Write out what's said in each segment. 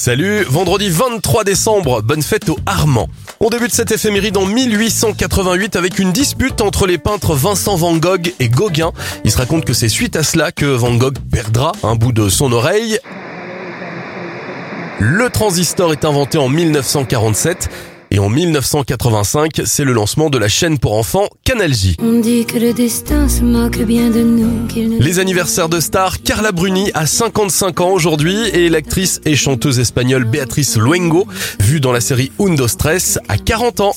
Salut, vendredi 23 décembre, bonne fête au Armand. On débute cette éphéméride en 1888 avec une dispute entre les peintres Vincent Van Gogh et Gauguin. Il se raconte que c'est suite à cela que Van Gogh perdra un bout de son oreille. Le transistor est inventé en 1947 et en 1985, c'est le lancement de la chaîne pour enfants Canal J. On dit que le destin se moque bien de nous. ne- Les anniversaires de stars, Carla Bruni a 55 ans aujourd'hui et l'actrice et chanteuse espagnole Beatriz Luengo, vue dans la série Undo Stress, a 40 ans.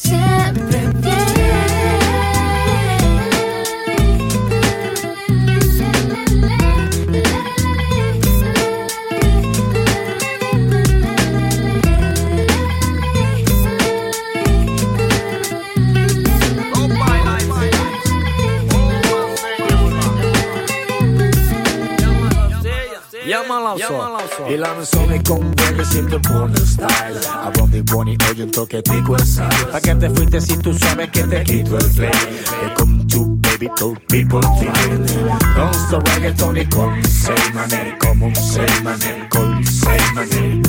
Llámala Sol. Y la me con bebé siempre pone style. A Bonnie Bonnie hoy un oh, toquetico en sal. Pa' que te fuiste si tú sabes que te quito el play. Que con tu baby todo people feel. Don't stop reggaeton y con seis Como un seis maner, con seis maner.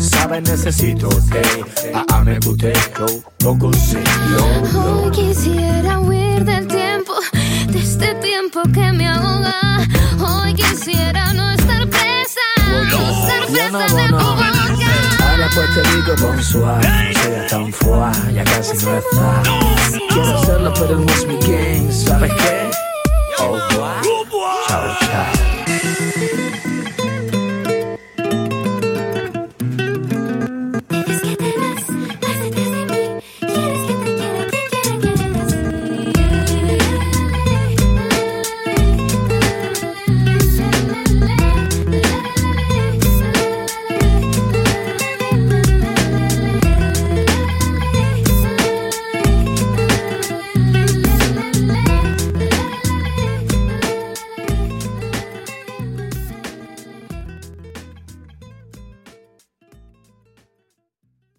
Sabes necesito te, a, a me guste, yo, loco, sí, yo, te digo bonsoir No sea tan fuá, ya casi no está Quiero hacerlo pero no es mi game ¿Sabes qué? Oh, wow. Chao